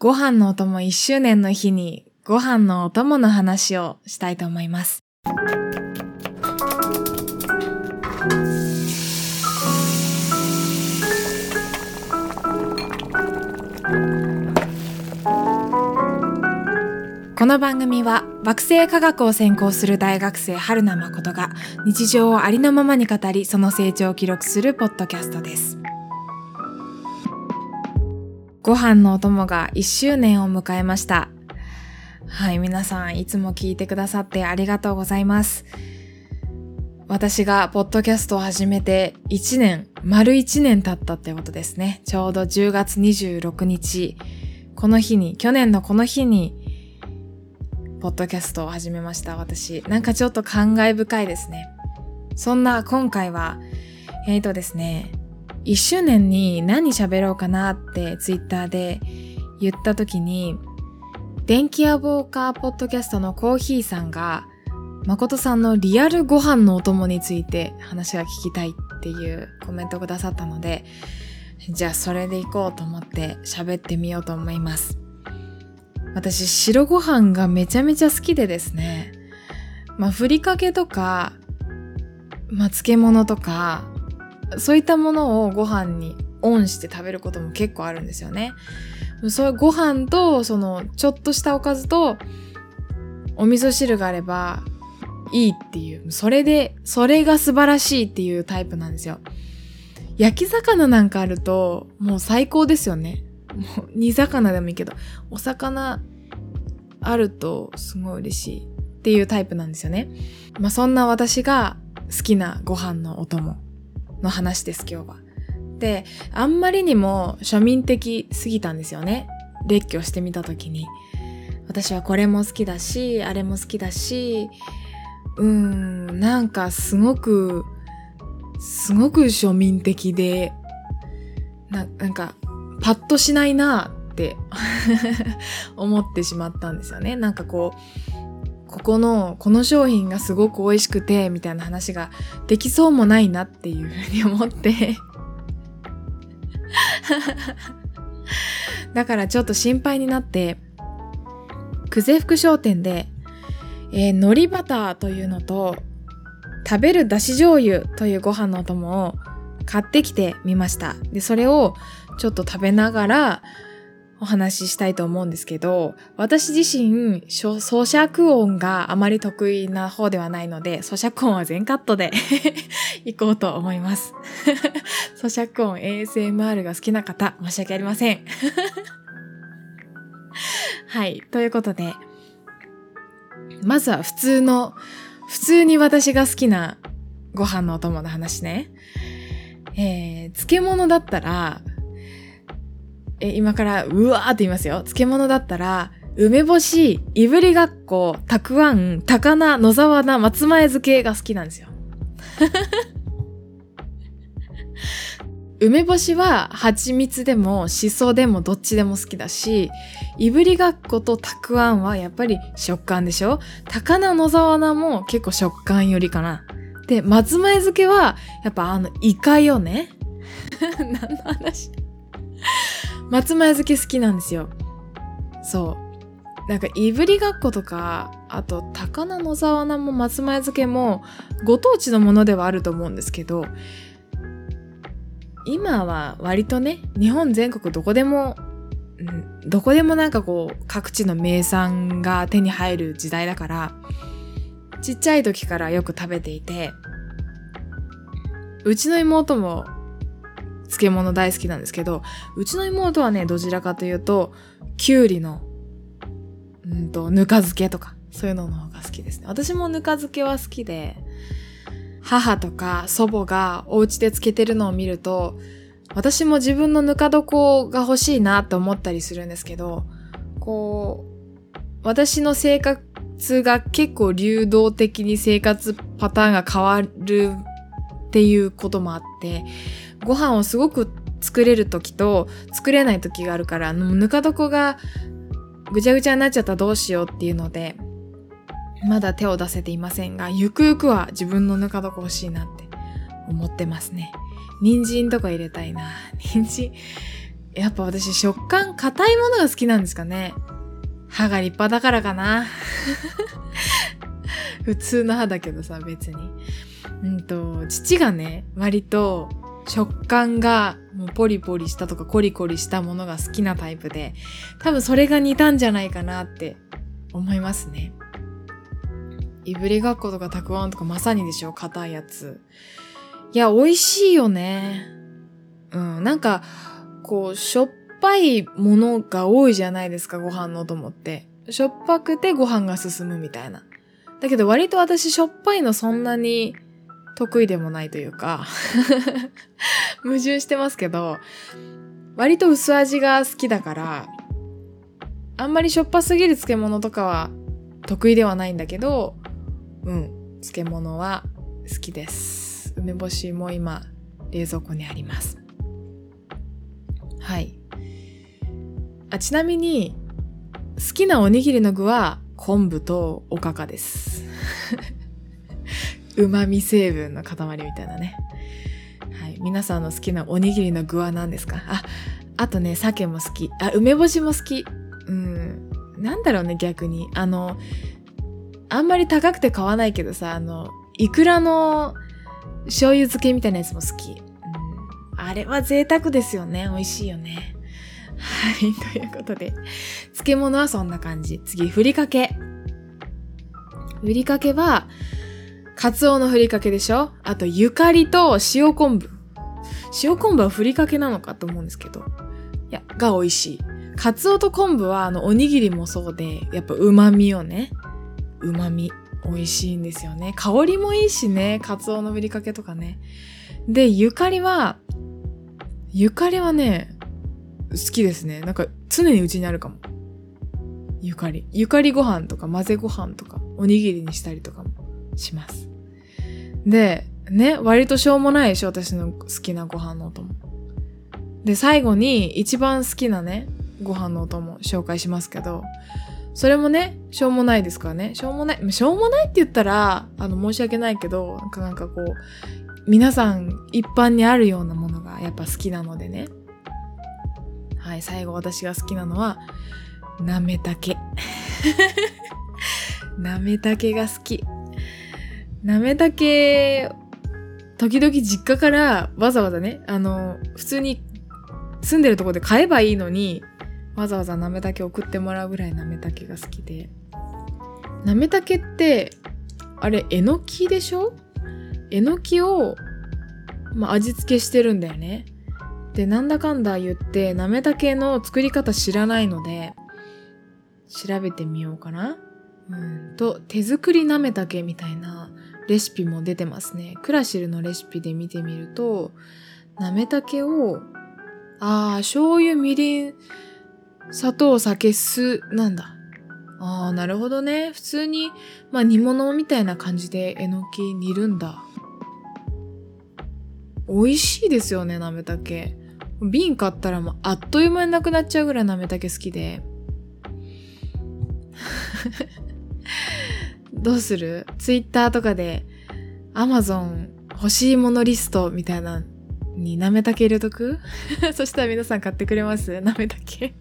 ご飯のお供1周年の日にご飯のお供の話をしたいと思います。この番組は惑星科学を専攻する大学生春名誠が日常をありのままに語りその成長を記録するポッドキャストです。ご飯のお供が1周年を迎えました。はい、皆さんいつも聞いてくださってありがとうございます。私がポッドキャストを始めて1年、丸1年経ったってことですね。ちょうど10月26日、この日に、去年のこの日にポッドキャストを始めました、私。なんかちょっと感慨深いですね。そんな今回は、えーとですね、1周年に何喋ろうかなってツイッターで言った時に、電気屋ウォーカーポッドキャストのコーヒーさんが、誠さんのリアルご飯のお供について話が聞きたいっていうコメントくださったので、じゃあそれで行こうと思って喋ってみようと思います。私白ご飯がめちゃめちゃ好きでですね。まあ、ふりかけとか、まあ、漬物とか、そういったものをご飯にオンして食べることも結構あるんですよね。そうご飯と、その、ちょっとしたおかずと、お味噌汁があればいいっていう、それで、それが素晴らしいっていうタイプなんですよ。焼き魚なんかあると、もう最高ですよね。もう煮魚でもいいけど、お魚あるとすごい嬉しいっていうタイプなんですよね。まあそんな私が好きなご飯のお供の話です今日は。で、あんまりにも庶民的すぎたんですよね。列挙してみたときに。私はこれも好きだし、あれも好きだし、うーん、なんかすごく、すごく庶民的で、な、なんかパッとしないなって 思ってしまったんですよね。なんかこう、ここの、この商品がすごく美味しくて、みたいな話ができそうもないなっていうふうに思って だからちょっと心配になって、久世福商店で、えー、海苔バターというのと、食べるだし醤油というご飯のお供を買ってきてみました。で、それをちょっと食べながらお話ししたいと思うんですけど、私自身、咀嚼音があまり得意な方ではないので、咀嚼音は全カットで 行こうと思います。咀嚼音 ASMR が好きな方、申し訳ありません。はい。ということで、まずは普通の、普通に私が好きなご飯のお供の話ね。えー、漬物だったら、え、今から、うわーって言いますよ。漬物だったら、梅干し、いぶりがっこ、たくあん、高菜、野沢菜、松前漬けが好きなんですよ。梅干しは蜂蜜でもしそでもどっちでも好きだし、いぶりがっことたくあんはやっぱり食感でしょ？高菜野沢菜も結構食感よりかな。で、松前漬けはやっぱあのイカよね。何の話？松前漬け好きなんですよ。そう。なんか、いぶりがっことか、あと、高菜野沢菜も松前漬けも、ご当地のものではあると思うんですけど、今は割とね、日本全国どこでも、うん、どこでもなんかこう、各地の名産が手に入る時代だから、ちっちゃい時からよく食べていて、うちの妹も漬物大好きなんですけど、うちの妹はね、どちらかというと、きゅうりの、うんと、ぬか漬けとか、そういうのの方が好きですね。私もぬか漬けは好きで、母とか祖母がお家で漬けてるのを見ると、私も自分のぬか床が欲しいなって思ったりするんですけど、こう、私の生活が結構流動的に生活パターンが変わるっていうこともあって、ご飯をすごく作れる時と作れない時があるから、ぬか床がぐちゃぐちゃになっちゃったらどうしようっていうので、まだ手を出せていませんが、ゆくゆくは自分のぬか床欲しいなって思ってますね。人参とか入れたいな。人参。やっぱ私食感硬いものが好きなんですかね。歯が立派だからかな。普通の歯だけどさ、別に。うんと、父がね、割と食感がもうポリポリしたとかコリコリしたものが好きなタイプで、多分それが似たんじゃないかなって思いますね。いぶりがっことかたくあんとかまさにでしょ硬いやつ。いや、美味しいよね。うん、なんか、こう、しょっぱいものが多いじゃないですか、ご飯のお供って。しょっぱくてご飯が進むみたいな。だけど割と私しょっぱいのそんなに得意でもないというか 矛盾してますけど、割と薄味が好きだから、あんまりしょっぱすぎる漬物とかは得意ではないんだけど、うん、漬物は好きです。梅干しも今、冷蔵庫にあります。はい。あ、ちなみに、好きなおにぎりの具は昆布とおかかです。旨味成分の塊みたいなね。はい。皆さんの好きなおにぎりの具は何ですか？あ、あとね、鮭も好き。あ、梅干しも好き。うん。なんだろうね、逆に。あの、あんまり高くて買わないけどさ、あの、イクラの醤油漬けみたいなやつも好き。うん、あれは贅沢ですよね。美味しいよね。はい、ということで、漬物はそんな感じ。次、ふりかけ。ふりかけは、カツオのふりかけでしょ？あと、ゆかりと塩昆布。塩昆布はふりかけなのかと思うんですけど。いや、が美味しい。カツオと昆布は、あの、おにぎりもそうで、やっぱ旨味をね、旨味、美味しいんですよね。香りもいいしね、カツオのふりかけとかね。で、ゆかりは、ゆかりはね、好きですね。なんか常にうちにあるかも。ゆかり。ゆかりご飯とか混ぜご飯とかおにぎりにしたりとかします。で、ね、割としょうもないでしょ、私の好きなご飯のお供。で、最後に一番好きなね、ご飯のお供紹介しますけど、それもね、しょうもないですからね。しょうもない。しょうもないって言ったら、あの、申し訳ないけど、なんかなんかこう、皆さん一般にあるようなものがやっぱ好きなのでね。はい、最後私が好きなのは、なめたけ。なめたけが好き。なめたけ、時々実家からわざわざね、あの、普通に住んでるとこで買えばいいのに、わざわざなめたけ送ってもらうぐらいなめたけが好きで。なめたけって、あれ、えのきでしょ？えのきを、まあ、味付けしてるんだよね。で、なんだかんだ言って、なめたけの作り方知らないので、調べてみようかな。うんと、手作りなめたけみたいなレシピも出てますね。クラシルのレシピで見てみると、なめたけを、ああ、醤油、みりん、砂糖、酒、酢、なんだ。ああ、なるほどね。普通に、まあ煮物みたいな感じでえのき煮るんだ。美味しいですよね、なめたけ。瓶買ったらもうあっという間になくなっちゃうぐらいなめたけ好きで。どうする？ツイッターとかで Amazon 欲しいものリストみたいなになめたけ入れとく？そしたら皆さん買ってくれます？なめたけ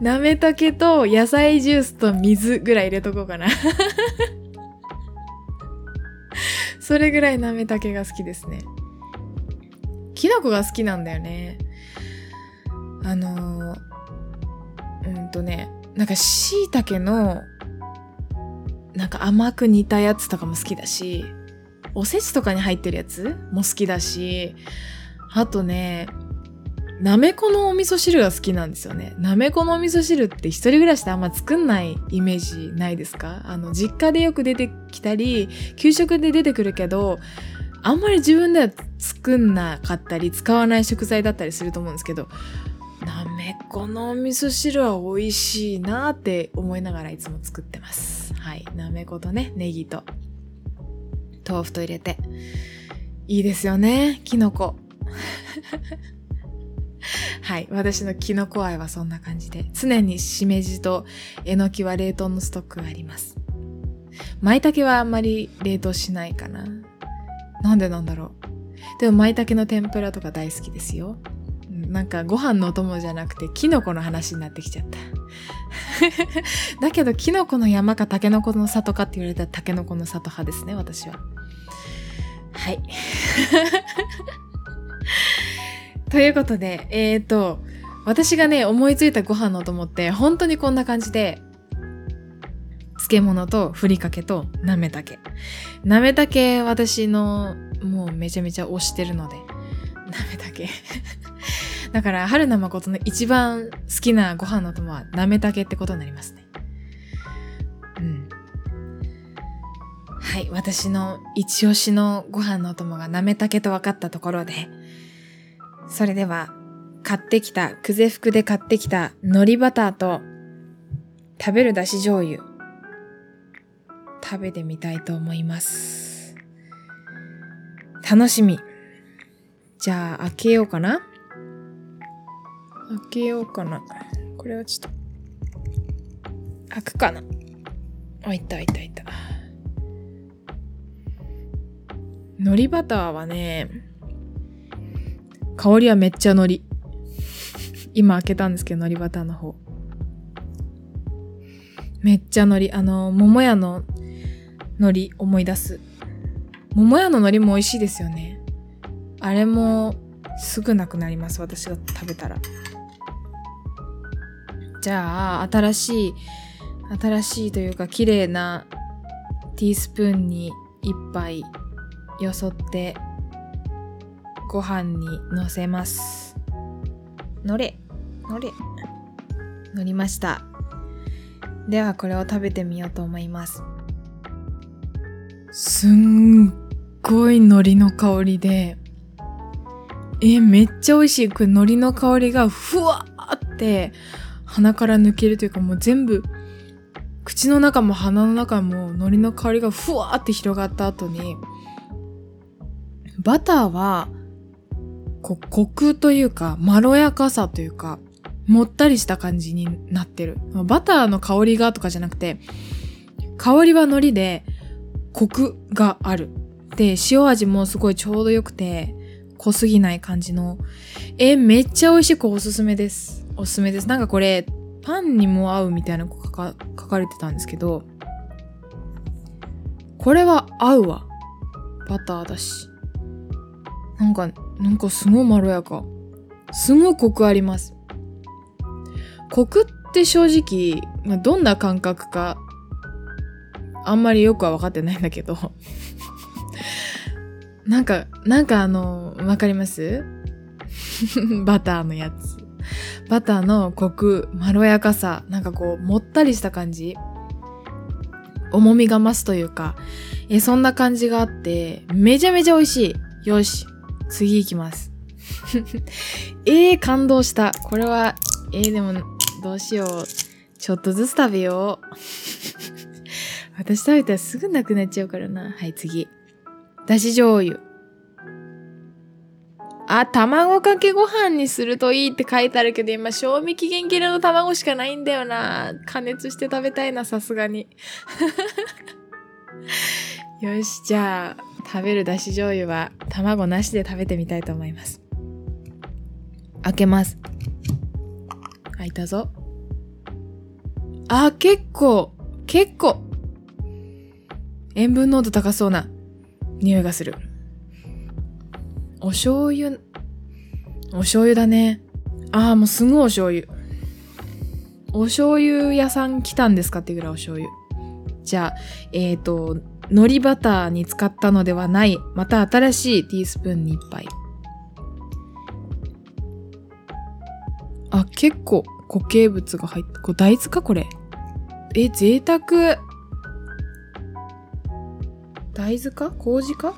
な めたけと野菜ジュースと水ぐらい入れとこうかな。それぐらいなめたけが好きですね。きな粉が好きなんだよね。あのうんとね、なんか椎茸のなんか甘く煮たやつとかも好きだし、おせちとかに入ってるやつも好きだし、あとね、なめこのお味噌汁が好きなんですよね。なめこのお味噌汁って一人暮らしであんま作んないイメージないですか？あの、実家でよく出てきたり、給食で出てくるけど、あんまり自分では作んなかったり使わない食材だったりすると思うんですけどなめこのお味噌汁は美味しいなって思いながらいつも作ってます。はい。なめことねネギと豆腐と入れて。いいですよねきのこはい。私のきのこ愛はそんな感じで常にしめじとえのきは冷凍のストックがあります。舞茸はあんまり冷凍しないかな。なんでなんだろう。でも舞茸の天ぷらとか大好きですよ。なんかご飯のお供じゃなくてキノコの話になってきちゃった。だけどキノコの山かタケノコの里かって言われたらタケノコの里派ですね、私は。はい。ということで、えっ、ー、と、私がね、思いついたご飯のお供って本当にこんな感じで、漬物とふりかけとなめたけ。なめたけ私のもうめちゃめちゃ推してるので、なめたけ。だから春菜誠の一番好きなご飯のお供はなめたけってことになりますね。うん。はい、私の一押しのご飯のお供がなめたけと分かったところで、それでは買ってきた、くぜ服で買ってきた海苔バターと食べるだし醤油食べてみたいと思います。楽しみ。じゃあ、開けようかな開けようかな。これはちょっと、開くかな。あ、いたいたいた。海苔バターはね、香りはめっちゃ海苔。今開けたんですけど、海苔バターの方。めっちゃ海苔。あの、桃屋の海苔思い出す。桃屋の海苔も美味しいですよね。あれもすぐなくなります。私が食べたら。じゃあ、新しい、新しいというか綺麗なティースプーンに一杯よそってご飯にのせます。のれ、のれ、乗りました。ではこれを食べてみようと思います。すんごい海苔の香りで、え、めっちゃ美味しい。これ海苔の香りがふわーって鼻から抜けるというかもう全部、口の中も鼻の中も海苔の香りがふわーって広がった後に、バターは、こう、コクというか、まろやかさというか、もったりした感じになってる。バターの香りがとかじゃなくて、香りは海苔で、コクがある。で、塩味もすごいちょうど良くて、濃すぎない感じの。え、めっちゃ美味しい。これおすすめです。おすすめです。なんかこれ、パンにも合うみたいなの書か書かれてたんですけど、これは合うわ。バターだし。なんか、なんかすごいまろやか。すごいコクあります。コクって正直、ま、どんな感覚かあんまりよくは分かってないんだけど なんか、なんかあの、わかります？バターのやつ。バターのコク、まろやかさ、なんかこう、もったりした感じ重みが増すというか、え、そんな感じがあって、めちゃめちゃ美味しい。よし、次行きます。えー、感動した。これは、えー、でも、どうしよう。ちょっとずつ食べよう。私食べたらすぐなくなっちゃうからな。はい、次。だし醤油。あ、卵かけご飯にするといいって書いてあるけど、今、賞味期限切れの卵しかないんだよな。加熱して食べたいな、さすがに。よし、じゃあ、食べるだし醤油は卵なしで食べてみたいと思います。開けます。開いたぞ。あ、結構、結構、塩分濃度高そうな匂いがする。お醤油、お醤油だね。ああ、もうすごいお醤油。お醤油屋さん来たんですかってぐらいお醤油。じゃあ、えっ、ー、と、海苔バターに使ったのではない、また新しいティースプーンに1杯。あ、結構固形物が入った。これ大豆かこれ？え、贅沢。大豆か？麹か？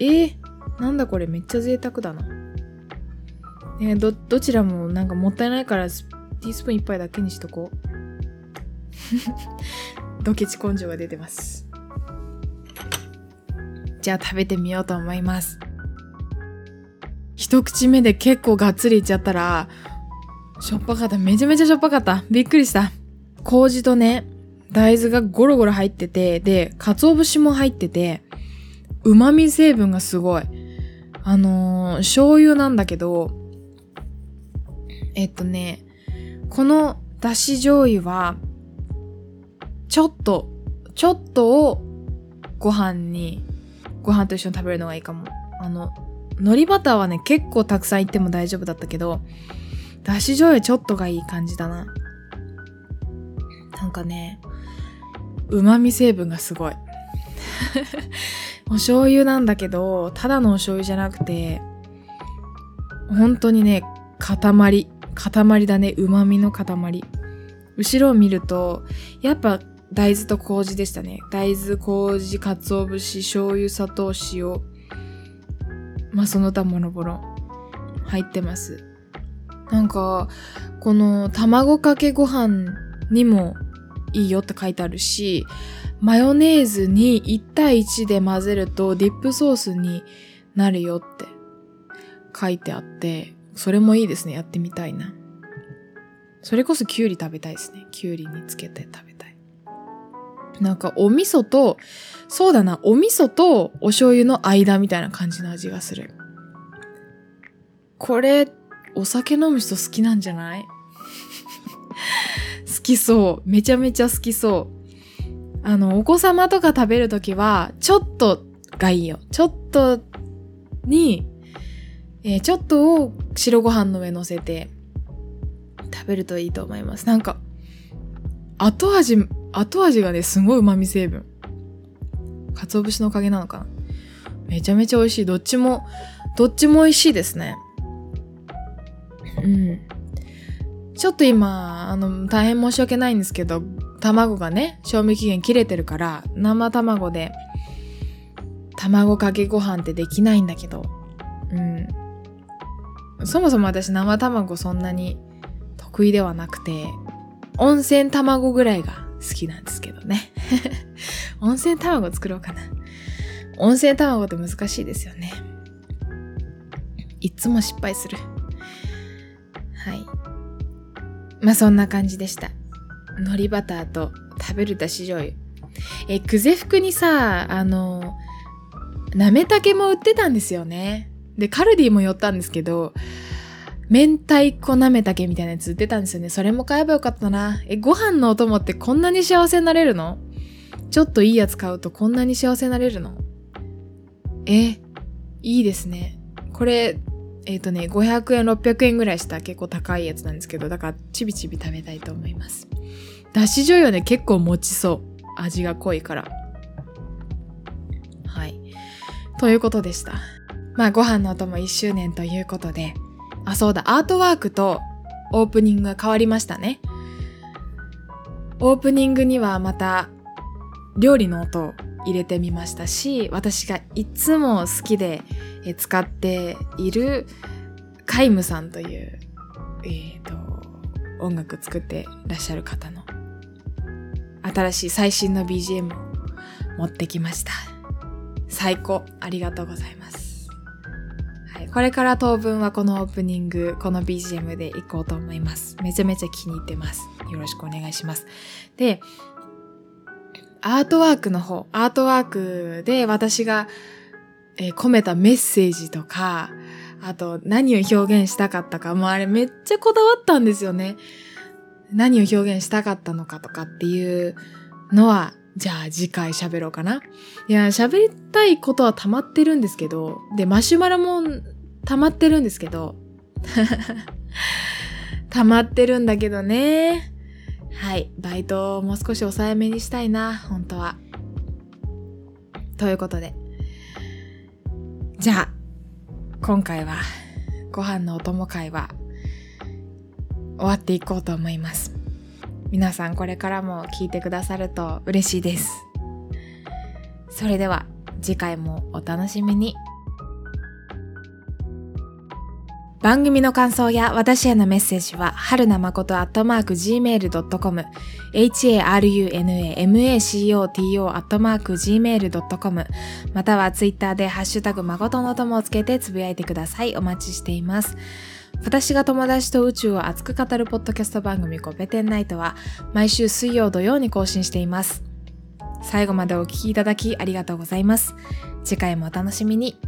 えー、なんだこれめっちゃ贅沢だな。ねど、どちらもなんかもったいないからティースプーン一杯だけにしとこう。ドケチ根性が出てます。じゃあ食べてみようと思います。一口目で結構がっつりいっちゃったら、しょっぱかった。めちゃめちゃしょっぱかった。びっくりした。麹とね、大豆がゴロゴロ入ってて、で、鰹節も入ってて、旨味成分がすごい。あのー、醤油なんだけど、えっとね、このだし醤油は、ちょっと、ちょっとをご飯に、ご飯と一緒に食べるのがいいかも。あの、海苔バターはね、結構たくさんいっても大丈夫だったけど、だし醤油ちょっとがいい感じだな。なんかね、旨味成分がすごい。お醤油なんだけど、ただのお醤油じゃなくて、本当にね、塊。塊だね。旨味の塊。後ろを見ると、やっぱ大豆と麹でしたね。大豆、麹、鰹節、醤油、砂糖、塩。まあその他もろもろ入ってます。なんか、この卵かけご飯にもいいよって書いてあるし、マヨネーズに1対1で混ぜるとディップソースになるよって書いてあって、それもいいですね。やってみたいな。それこそキュウリ食べたいですね。キュウリにつけて食べたい。なんかお味噌と、そうだな、お味噌とお醤油の間みたいな感じの味がする。これ、お酒飲む人好きなんじゃない？好きそう。めちゃめちゃ好きそう。あの、お子様とか食べるときは、ちょっとがいいよ。ちょっとに、えー、ちょっとを白ご飯の上乗せて食べるといいと思います。なんか、後味、後味がね、すごい旨味成分。鰹節のおかげなのかな。めちゃめちゃ美味しい。どっちも、どっちも美味しいですね。うん。ちょっと今、あの、大変申し訳ないんですけど、卵がね、賞味期限切れてるから、生卵で、卵かけご飯ってできないんだけど、うん。そもそも私生卵そんなに得意ではなくて、温泉卵ぐらいが好きなんですけどね。温泉卵作ろうかな。温泉卵って難しいですよね。いつも失敗する。はい。まあそんな感じでした。海苔バターと食べるだし醤油。え、久世福にさ、あの、なめたけも売ってたんですよね。で、カルディも寄ったんですけど、明太子なめたけみたいなやつ売ってたんですよね。それも買えばよかったな。え、ご飯のお供ってこんなに幸せになれるの？ちょっといいやつ買うとこんなに幸せになれるの？え、いいですね。これ、えっ、ー、とね、500円、600円ぐらいした結構高いやつなんですけど、だからちびちび食べたいと思います。だし醤油ね、結構持ちそう。味が濃いから。はい。ということでした。まあ、ご飯のお供1周年ということで、あ、そうだ、アートワークとオープニングが変わりましたね。オープニングにはまた料理の音を入れてみましたし、私がいつも好きで使っているカイムさんという、えーと、音楽作ってらっしゃる方の新しい最新の BGM を持ってきました。最高ありがとうございます。はい、これから当分はこのオープニング、この BGM でいこうと思います。めちゃめちゃ気に入ってます。よろしくお願いします。で、アートワークの方、アートワークで私が、えー、込めたメッセージとか、あと何を表現したかったか、もうあれめっちゃこだわったんですよね。何を表現したかったのかとかっていうのは、じゃあ次回喋ろうかな。いや、喋りたいことは溜まってるんですけど、で、マシュマロも溜まってるんですけど、溜まってるんだけどね。はい。バイトをもう少し抑えめにしたいな、本当は。ということで。じゃあ、今回は、ご飯のお供会は、終わっていこうと思います。皆さんこれからも聞いてくださると嬉しいです。それでは、次回もお楽しみに。番組の感想や私へのメッセージは、はるなまことアットマーク gmail.com、harunamacoto アットマーク gmail.com、またはツイッターでハッシュタグまことの友をつけてつぶやいてください。お待ちしています。私が友達と宇宙を熱く語るポッドキャスト番組コペテンナイトは毎週水曜土曜に更新しています。最後までお聴きいただきありがとうございます。次回もお楽しみに。